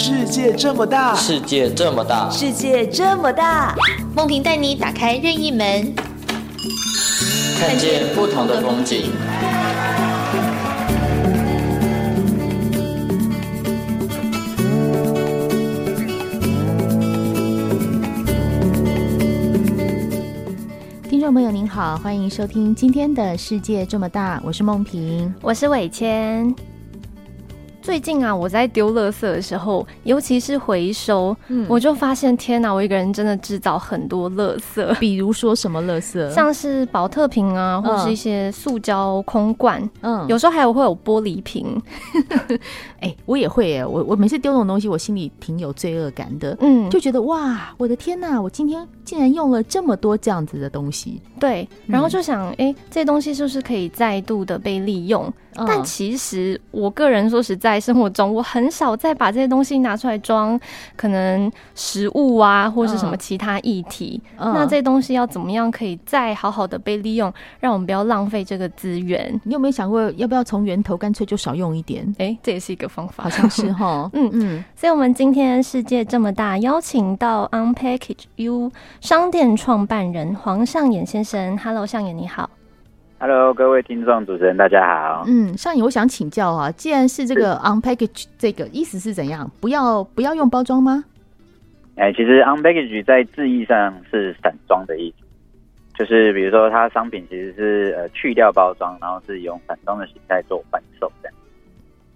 世界这么大，世界这么大，世界这么大，梦萍带你打开任意门，看见不同的风景。听众朋友您好，欢迎收听今天的世界这么大，我是梦萍，我是伟谦。最近啊，我在丢垃圾的时候，尤其是回收，嗯、我就发现，天哪，我一个人真的制造很多垃圾。比如说什么垃圾？像是宝特瓶啊，或是一些塑胶空罐，嗯，有时候还有会有玻璃瓶。哎、欸，我也会哎，我我每次丢这种东西，我心里挺有罪恶感的，嗯，就觉得哇，我的天哪，我今天竟然用了这么多这样子的东西。对，然后就想，哎、嗯欸，这些东西是不是可以再度的被利用？嗯、但其实，我个人说实在。生活中，我很少再把这些东西拿出来装，可能食物啊，或是什么其他议题。嗯、那这些东西要怎么样可以再好好的被利用，让我们不要浪费这个资源？你有没有想过，要不要从源头干脆就少用一点？哎、欸，这也是一个方法，好像是哈。嗯嗯。所以，我们今天世界这么大，邀请到 Unpackage U 商店创办人黄尚衍先生。Hello，尚衍你好。Hello，各位听众、主持人，大家好。嗯，尚衍，我想请教啊，既然是这个 unpackage，这个意思是怎样？不要不要用包装吗？哎、欸，其实 unpackage 在字义上是散装的意思，就是比如说它商品其实是呃去掉包装，然后是用散装的形态做贩售的。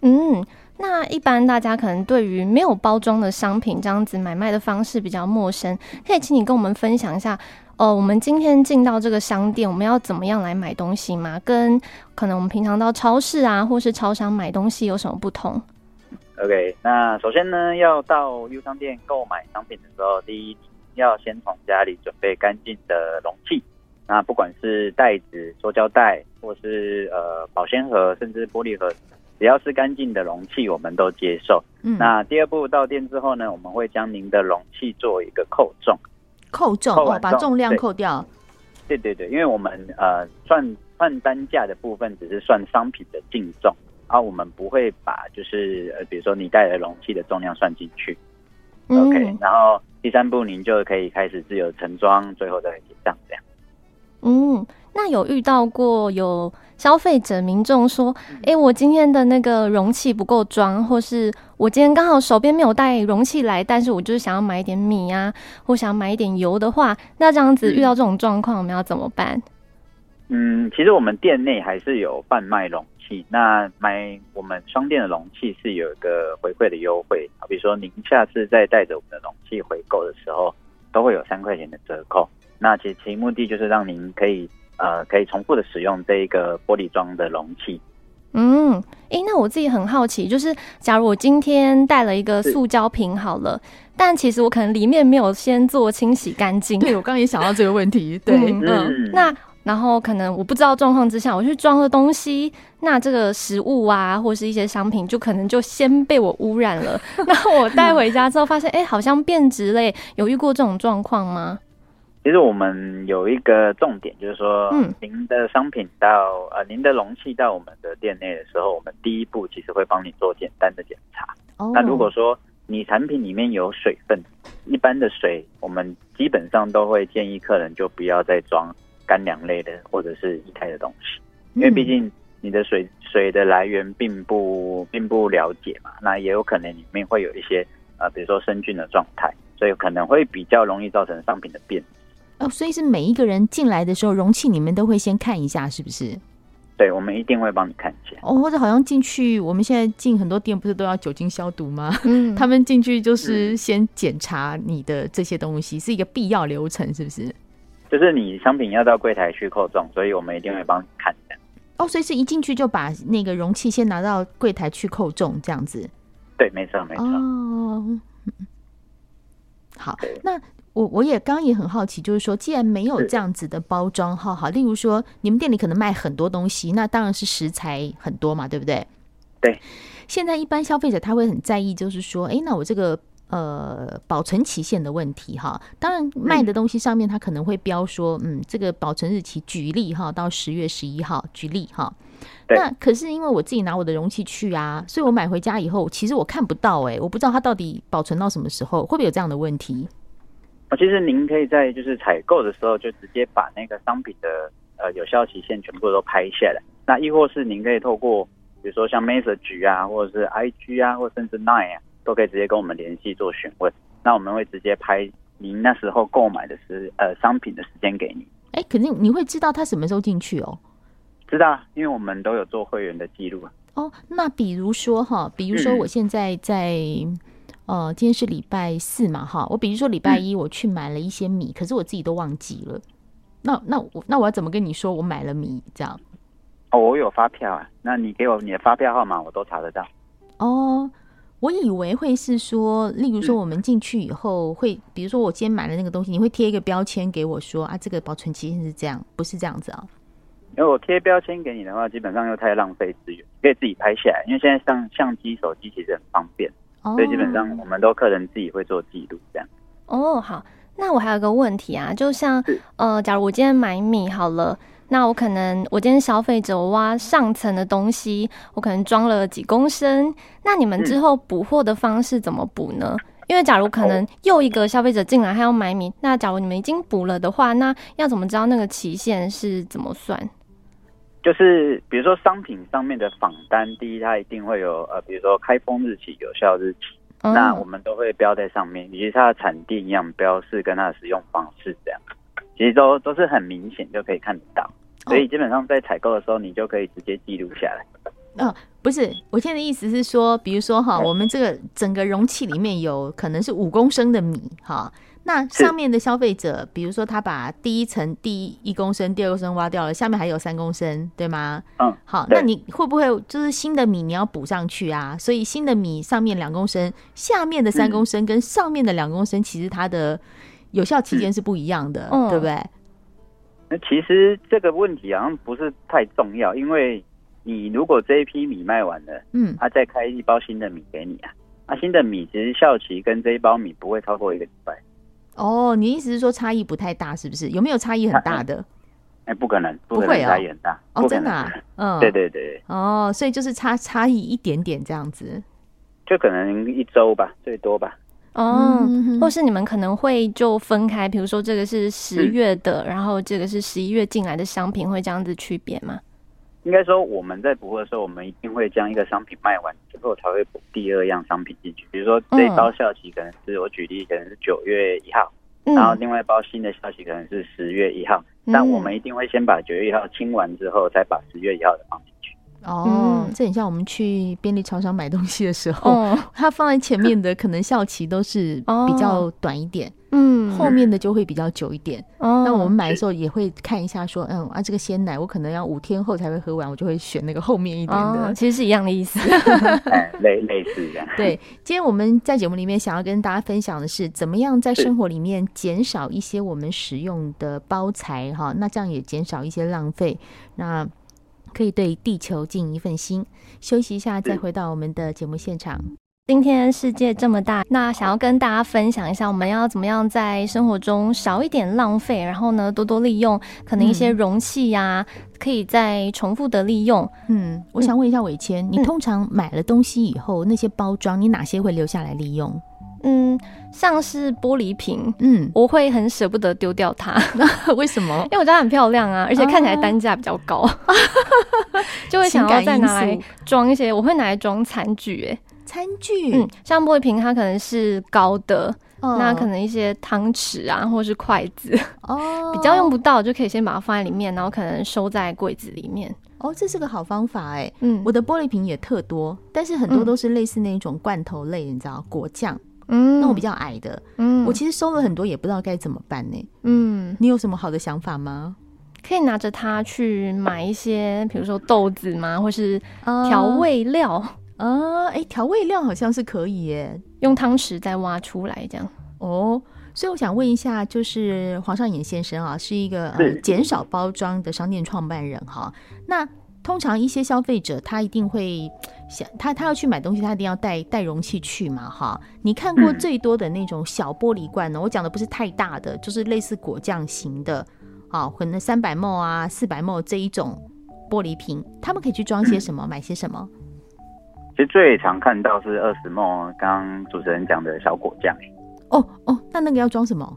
嗯，那一般大家可能对于没有包装的商品这样子买卖的方式比较陌生，可以请你跟我们分享一下。哦，我们今天进到这个商店，我们要怎么样来买东西吗？跟可能我们平常到超市啊，或是超商买东西有什么不同？OK，那首先呢，要到 U 商店购买商品的时候，第一要先从家里准备干净的容器。那不管是袋子、塑胶袋，或是呃保鲜盒，甚至玻璃盒，只要是干净的容器，我们都接受。嗯，那第二步到店之后呢，我们会将您的容器做一个扣重。扣重，把重量扣掉。对对对，因为我们呃算算单价的部分只是算商品的净重，而、啊、我们不会把就是呃比如说你带的容器的重量算进去。嗯、OK，然后第三步您就可以开始自由盛装，最后再结账这样。嗯，那有遇到过有消费者民众说，哎、欸，我今天的那个容器不够装，或是我今天刚好手边没有带容器来，但是我就是想要买一点米啊，或想要买一点油的话，那这样子遇到这种状况，我们要怎么办？嗯，其实我们店内还是有贩卖容器，那买我们商店的容器是有一个回馈的优惠，比如说您下次再带着我们的容器回购的时候，都会有三块钱的折扣。那其实其目的就是让您可以呃可以重复的使用这一个玻璃装的容器。嗯，哎、欸，那我自己很好奇，就是假如我今天带了一个塑胶瓶好了，但其实我可能里面没有先做清洗干净。对，我刚刚也想到这个问题。对，嗯，嗯那然后可能我不知道状况之下，我去装了东西，那这个食物啊，或是一些商品，就可能就先被我污染了。那我带回家之后发现，哎、欸，好像变质嘞，有遇过这种状况吗？其实我们有一个重点，就是说，嗯，您的商品到呃，您的容器到我们的店内的时候，我们第一步其实会帮你做简单的检查。哦，那如果说你产品里面有水分，一般的水，我们基本上都会建议客人就不要再装干粮类的或者是液态的东西，因为毕竟你的水水的来源并不并不了解嘛，那也有可能里面会有一些呃，比如说生菌的状态，所以可能会比较容易造成商品的变质。哦，所以是每一个人进来的时候，容器你们都会先看一下，是不是？对，我们一定会帮你看一下。哦，或者好像进去，我们现在进很多店不是都要酒精消毒吗？嗯，他们进去就是先检查你的这些东西，是一个必要流程，是不是？就是你商品要到柜台去扣重，所以我们一定会帮你看一下。哦，所以是一进去就把那个容器先拿到柜台去扣重，这样子？对，没错，没错。哦，好，那。我我也刚刚也很好奇，就是说，既然没有这样子的包装，哈，好，例如说，你们店里可能卖很多东西，那当然是食材很多嘛，对不对？对。现在一般消费者他会很在意，就是说，哎，那我这个呃保存期限的问题哈。当然卖的东西上面他可能会标说，嗯，这个保存日期举例哈，到十月十一号举例哈。那可是因为我自己拿我的容器去啊，所以我买回家以后，其实我看不到哎、欸，我不知道它到底保存到什么时候，会不会有这样的问题？其实您可以在就是采购的时候就直接把那个商品的呃有效期限全部都拍下来。那亦或是您可以透过比如说像 Message 啊，或者是 IG 啊，或甚至 Line 啊，都可以直接跟我们联系做询问。那我们会直接拍您那时候购买的时呃商品的时间给你。哎，肯定你会知道他什么时候进去哦。知道，因为我们都有做会员的记录。哦，那比如说哈，比如说我现在在。嗯呃，今天是礼拜四嘛，哈，我比如说礼拜一我去买了一些米，嗯、可是我自己都忘记了。那那我那我要怎么跟你说我买了米这样？哦，我有发票啊，那你给我你的发票号码，我都查得到。哦，我以为会是说，例如说我们进去以后会，嗯、比如说我今天买了那个东西，你会贴一个标签给我说啊，这个保存期限是这样，不是这样子啊？因为我贴标签给你的话，基本上又太浪费资源，可以自己拍下来，因为现在像相机、手机其实很方便。所以基本上我们都客人自己会做记录这样。哦，好，那我还有个问题啊，就像呃，假如我今天买米好了，那我可能我今天消费者我挖上层的东西，我可能装了几公升，那你们之后补货的方式怎么补呢？因为假如可能又一个消费者进来他要买米，那假如你们已经补了的话，那要怎么知道那个期限是怎么算？就是比如说商品上面的仿单，第一它一定会有呃，比如说开封日期、有效日期，嗯、那我们都会标在上面，以及它的产地营养标示跟它的使用方式这样，其实都都是很明显就可以看得到，所以基本上在采购的时候，你就可以直接记录下来。嗯、哦，不是，我现在的意思是说，比如说哈，我们这个整个容器里面有可能是五公升的米哈。那上面的消费者，比如说他把第一层第一公升、第二公升挖掉了，下面还有三公升，对吗？嗯，好，那你会不会就是新的米你要补上去啊？所以新的米上面两公升，下面的三公升跟上面的两公升，其实它的有效期间是不一样的，嗯、对不对？那其实这个问题好像不是太重要，因为你如果这一批米卖完了，嗯，他再开一包新的米给你啊，那新的米其实效期跟这一包米不会超过一个礼拜。哦，你意思是说差异不太大，是不是？有没有差异很大的？哎，不可能，不会啊差异很大。哦，真的啊？嗯，对对对。哦，所以就是差差异一点点这样子，就可能一周吧，最多吧。哦，或是你们可能会就分开，比如说这个是十月的，然后这个是十一月进来的商品，会这样子区别吗？应该说我们在补货的时候，我们一定会将一个商品卖完之后，才会补第二样商品进去。比如说这一包效期可能是我举例，可能是九月一号，嗯、然后另外一包新的效期可能是十月一号，嗯、但我们一定会先把九月一号清完之后，再把十月一号的放进去。哦，这很像我们去便利超商买东西的时候，哦、它放在前面的可能效期都是比较短一点。哦嗯，后面的就会比较久一点。哦，那我们买的时候也会看一下，说，嗯啊，这个鲜奶我可能要五天后才会喝完，我就会选那个后面一点的。哦，其实是一样的意思，类类似这样。对，今天我们在节目里面想要跟大家分享的是，怎么样在生活里面减少一些我们使用的包材哈，那这样也减少一些浪费，那可以对地球尽一份心。休息一下，再回到我们的节目现场。今天世界这么大，那想要跟大家分享一下，我们要怎么样在生活中少一点浪费，然后呢，多多利用可能一些容器呀、啊，嗯、可以再重复的利用。嗯，我想问一下伟谦，你通常买了东西以后，嗯、那些包装你哪些会留下来利用？嗯，像是玻璃瓶，嗯，我会很舍不得丢掉它。为什么？因为我觉得很漂亮啊，而且看起来单价比较高，啊、就会想要再拿来装一些。我会拿来装餐具、欸，餐具，嗯，像玻璃瓶，它可能是高的，哦、那可能一些汤匙啊，或是筷子，哦，比较用不到，就可以先把它放在里面，然后可能收在柜子里面。哦，这是个好方法哎，嗯，我的玻璃瓶也特多，但是很多都是类似那种罐头类，嗯、你知道，果酱，嗯，那我比较矮的，嗯，我其实收了很多，也不知道该怎么办呢，嗯，你有什么好的想法吗？可以拿着它去买一些，比如说豆子吗，或是调味料。哦啊，哎，调味料好像是可以耶，用汤匙再挖出来这样。哦，所以我想问一下，就是黄尚衍先生啊，是一个呃减少包装的商店创办人哈。那通常一些消费者他一定会想，他他要去买东西，他一定要带带容器去嘛，哈。你看过最多的那种小玻璃罐呢？嗯、我讲的不是太大的，就是类似果酱型的，啊，可能三百 ml 啊、四百 ml 这一种玻璃瓶，他们可以去装些什么，嗯、买些什么？最常看到是二十 ml，刚刚主持人讲的小果酱。哦哦，那那个要装什么？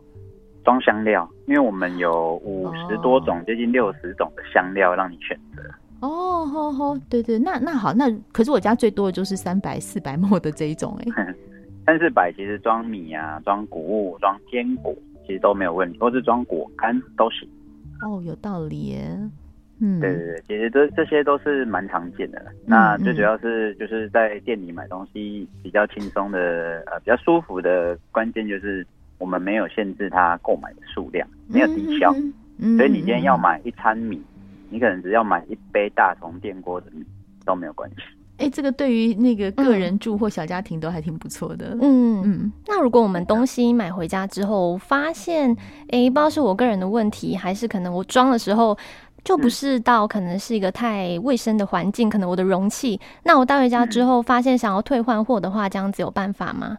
装香料，因为我们有五十多种，接近六十种的香料让你选择。哦，好好，对对，那那好，那可是我家最多的就是三百、四百毫升的这一种哎。三四百其实装米啊，装谷物，装坚果其实都没有问题，或是装果干都行。哦，有道理耶。嗯，对对对，其实这这些都是蛮常见的。嗯、那最主要是就是在店里买东西比较轻松的，呃，比较舒服的关键就是。我们没有限制他购买的数量，没有抵消，嗯嗯、所以你今天要买一餐米，嗯、你可能只要买一杯大同电锅的米都没有关系。哎，这个对于那个个人住或小家庭都还挺不错的。嗯嗯，嗯那如果我们东西买回家之后，发现哎，不知道是我个人的问题，还是可能我装的时候就不是到可能是一个太卫生的环境，可能我的容器，那我带回家之后发现想要退换货的话，这样子有办法吗？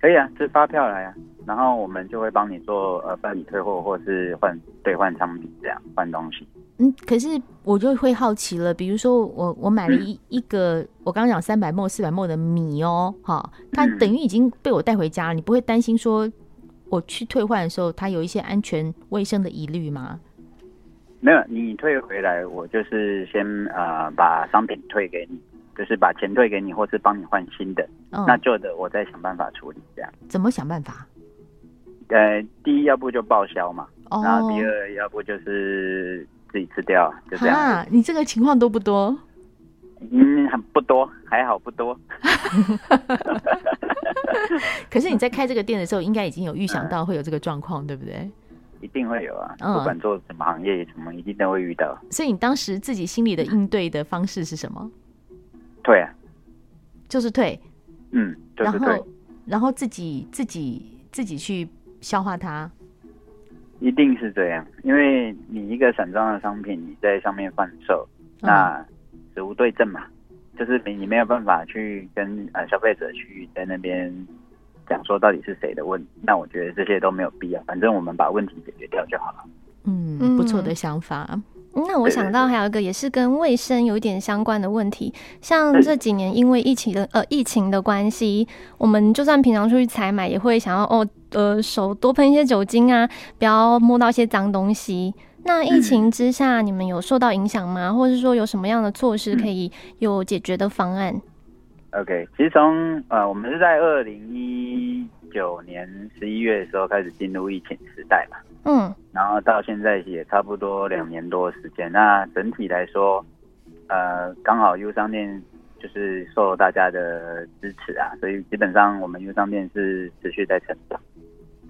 可以啊，支发票来啊，然后我们就会帮你做呃办理退货或是换兑换商品这样换东西。嗯，可是我就会好奇了，比如说我我买了一一个，嗯、我刚刚讲三百 ml 四百 ml 的米哦，哈，它等于已经被我带回家了，你不会担心说我去退换的时候它有一些安全卫生的疑虑吗？没有，你退回来，我就是先呃把商品退给你。就是把钱退给你，或是帮你换新的，嗯、那旧的我再想办法处理。这样怎么想办法？呃，第一要不就报销嘛，哦、然后第二要不就是自己吃掉，就这样。啊，你这个情况多不多？嗯，很不多，还好不多。可是你在开这个店的时候，应该已经有预想到会有这个状况，嗯、对不对？一定会有啊，不管做什么行业，什么一定都会遇到。所以你当时自己心里的应对的方式是什么？退啊，就是退，嗯，就是退，然后然后自己自己自己去消化它，一定是这样，因为你一个散装的商品你在上面贩售，嗯、那职务对证嘛，就是你你没有办法去跟呃消费者去在那边讲说到底是谁的问题，那我觉得这些都没有必要，反正我们把问题解决掉就好了。嗯，不错的想法。那我想到还有一个也是跟卫生有一点相关的问题，像这几年因为疫情的呃疫情的关系，我们就算平常出去采买，也会想要哦呃手多喷一些酒精啊，不要摸到一些脏东西。那疫情之下，你们有受到影响吗？或者是说有什么样的措施可以有解决的方案？OK，其实从呃我们是在二零一九年十一月的时候开始进入疫情时代嘛。嗯，然后到现在也差不多两年多时间。那整体来说，呃，刚好 U 商店就是受大家的支持啊，所以基本上我们 U 商店是持续在成长，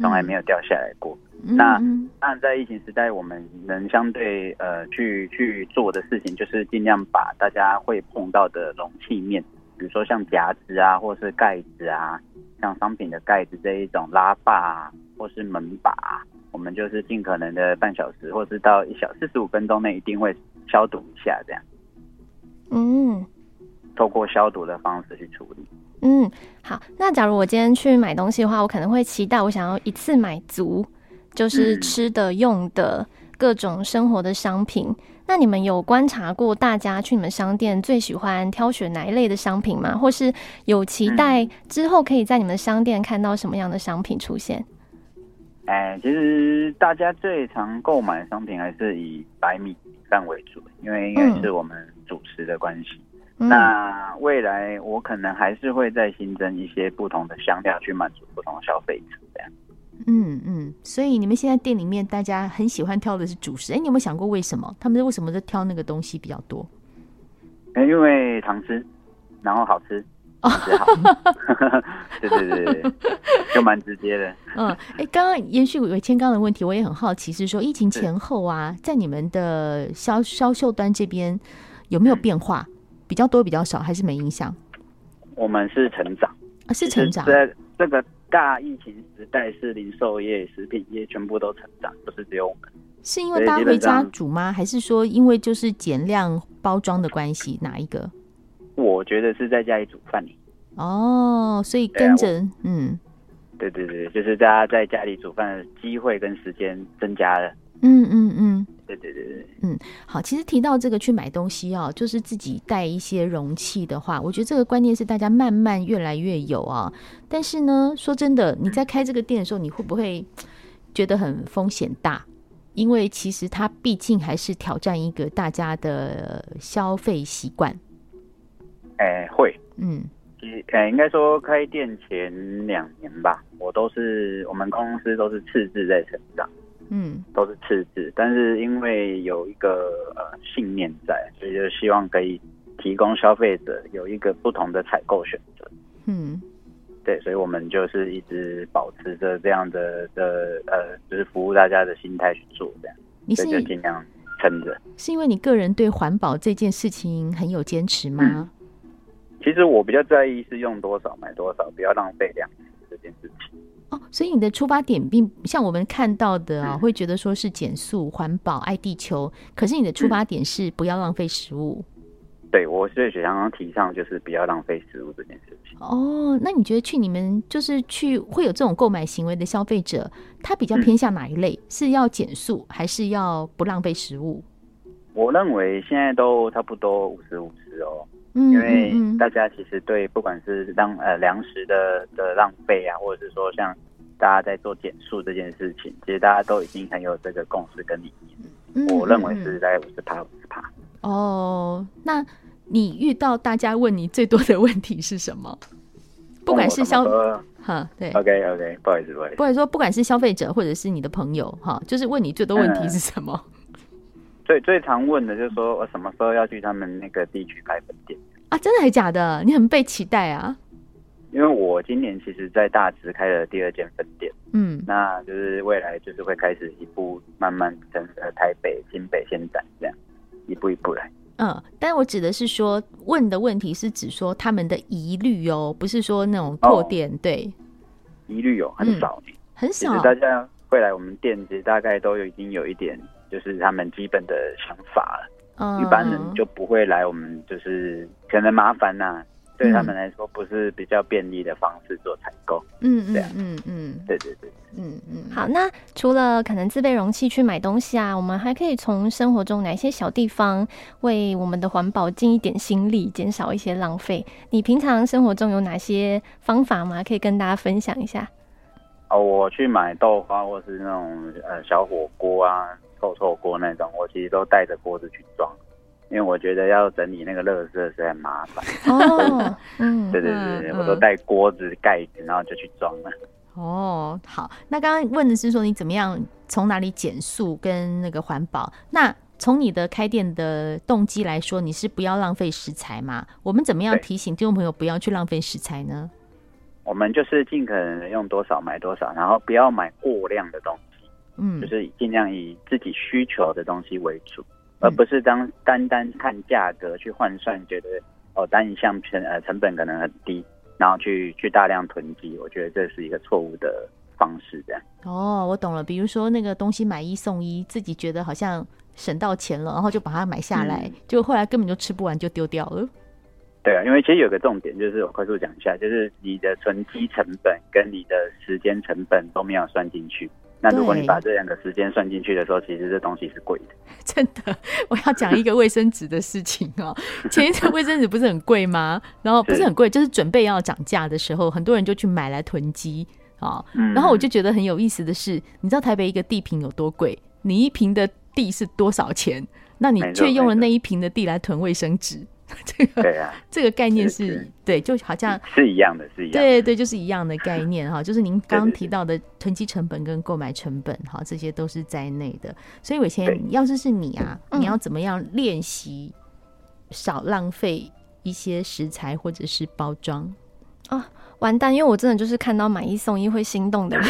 从来没有掉下来过。嗯、那当然在疫情时代，我们能相对呃去去做的事情，就是尽量把大家会碰到的容器面，比如说像夹子啊，或是盖子啊，像商品的盖子这一种拉把啊，或是门把啊。我们就是尽可能的半小时，或是到一小四十五分钟内，一定会消毒一下，这样。嗯，透过消毒的方式去处理。嗯，好。那假如我今天去买东西的话，我可能会期待我想要一次买足，就是吃的、用的各种生活的商品。嗯、那你们有观察过大家去你们商店最喜欢挑选哪一类的商品吗？或是有期待之后可以在你们商店看到什么样的商品出现？哎，其实大家最常购买的商品还是以白米饭为主，因为应该是我们主食的关系。嗯、那未来我可能还是会再新增一些不同的香料，去满足不同的消费者。嗯嗯，所以你们现在店里面大家很喜欢挑的是主食，哎，你有没有想过为什么？他们为什么都挑那个东西比较多？哎因为常吃，然后好吃。哦，好，对对对，就蛮直接的。嗯，哎、欸，刚刚延续伟谦刚的问题，我也很好奇，是说疫情前后啊，在你们的销销售端这边有没有变化？比较多，比较少，还是没影响？我们是成长啊，是成长。这这个大疫情时代，是零售业、食品业全部都成长，不是只有我们。是因为大家回家煮吗？还是说因为就是减量包装的关系？哪一个？我觉得是在家里煮饭。哦，所以跟着、啊、嗯，对对对，就是大家在家里煮饭的机会跟时间增加了。嗯嗯嗯，对对对对，嗯，好。其实提到这个去买东西哦，就是自己带一些容器的话，我觉得这个观念是大家慢慢越来越有啊。但是呢，说真的，你在开这个店的时候，你会不会觉得很风险大？因为其实它毕竟还是挑战一个大家的消费习惯。哎，会，嗯，呃，应该说开店前两年吧，我都是我们公司都是赤字在成长，嗯，都是赤字。但是因为有一个呃信念在，所以就希望可以提供消费者有一个不同的采购选择，嗯。对，所以我们就是一直保持着这样的的呃，就是服务大家的心态去做这样，你是就尽量撑着。是因为你个人对环保这件事情很有坚持吗？嗯，其实我比较在意是用多少买多少，不要浪费粮食这件事情。哦，所以你的出发点并像我们看到的啊，嗯，会觉得说是减速、环保、爱地球，可是你的出发点是不要浪费食物。嗯对，我是想常常提倡就是不要浪费食物这件事情。哦，那你觉得去你们就是去会有这种购买行为的消费者，他比较偏向哪一类？嗯、是要减速还是要不浪费食物？我认为现在都差不多五十五十哦。嗯，因为大家其实对不管是浪呃粮食的的浪费啊，或者是说像大家在做减塑这件事情，其实大家都已经很有这个共识跟理念。嗯，我认为是在五十趴五十趴。哦，那。你遇到大家问你最多的问题是什么？不管是消哈对，OK OK，不好意思，不好意思，不管说不管是消费者或者是你的朋友哈，就是问你最多问题是什么？嗯、最最常问的就是说我什么时候要去他们那个地区开分店啊？真的还假的？你很被期待啊！因为我今年其实，在大直开了第二间分店，嗯，那就是未来就是会开始一步慢慢跟呃台北、新北先展这样，一步一步来。嗯，但我指的是说，问的问题是指说他们的疑虑哦，不是说那种破店、哦、对，疑虑有很少、嗯，很少。大家会来我们店，其实大概都有已经有一点，就是他们基本的想法了。嗯，一般人就不会来我们，就是可能麻烦呐、啊。对他们来说，不是比较便利的方式做采购。嗯嗯嗯嗯，对对对，嗯嗯。好，那除了可能自备容器去买东西啊，我们还可以从生活中哪些小地方为我们的环保尽一点心力，减少一些浪费？你平常生活中有哪些方法吗？可以跟大家分享一下。哦，我去买豆花或是那种呃小火锅啊、臭臭锅那种，我其实都带着锅子去装。因为我觉得要整理那个垃圾实在麻烦哦，嗯，对对对，嗯、我都带锅子盖子，然后就去装了。哦，好，那刚刚问的是说你怎么样从哪里减速跟那个环保？那从你的开店的动机来说，你是不要浪费食材吗？我们怎么样提醒听众朋友不要去浪费食材呢？我们就是尽可能用多少买多少，然后不要买过量的东西，嗯，就是尽量以自己需求的东西为主。而不是当单单看价格去换算，觉得哦单一项成呃成本可能很低，然后去去大量囤积，我觉得这是一个错误的方式。这样哦，我懂了。比如说那个东西买一送一，自己觉得好像省到钱了，然后就把它买下来，嗯、结果后来根本就吃不完就丢掉了。对啊，因为其实有个重点就是我快速讲一下，就是你的存积成本跟你的时间成本都没有算进去。那如果你把这两个时间算进去的时候，其实这东西是贵的。真的，我要讲一个卫生纸的事情哦。前一阵卫生纸不是很贵吗？然后不是很贵，就是准备要涨价的时候，很多人就去买来囤积啊。然后我就觉得很有意思的是，你知道台北一个地坪有多贵？你一坪的地是多少钱？那你却用了那一坪的地来囤卫生纸。这个对啊，这个概念是，是，是。对，就好像是一样的，是一样的，对对，就是一样的概念哈，就是您刚刚提到的囤积成本跟购买成本哈，这些都是在内的。所以伟谦，要是是你啊，你要怎么样练习少浪费一些食材或者是包装啊？完蛋，因为我真的就是看到买一送一会心动的人，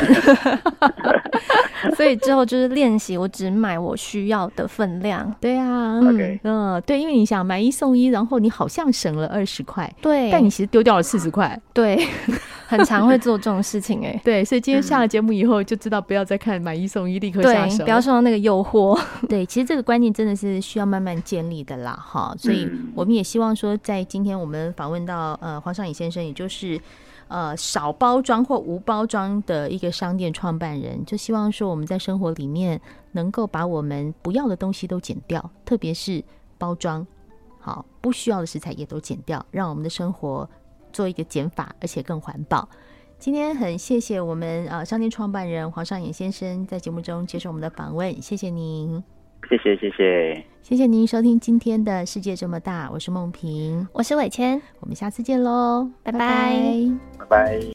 所以之后就是练习，我只买我需要的分量。对啊，嗯 Okay. 嗯，对，因为你想买一送一，然后你好像省了二十块，对，但你其实丢掉了四十块，对，很常会做这种事情哎。对，所以今天下了节目以后，就知道不要再看买一送一，立刻下手，不要受到那个诱惑。对，其实这个观念真的是需要慢慢建立的啦，哈。所以我们也希望说，在今天我们访问到呃黄尚颖先生，也就是。呃，少包装或无包装的一个商店创办人，就希望说我们在生活里面能够把我们不要的东西都减掉，特别是包装，好，不需要的食材也都减掉，让我们的生活做一个减法，而且更环保。今天很谢谢我们呃商店创办人黄尚衍先生在节目中接受我们的访问，谢谢您，谢谢谢谢，谢谢您收听今天的世界这么大，我是梦萍，我是伟谦，我们下次见喽，拜拜。拜。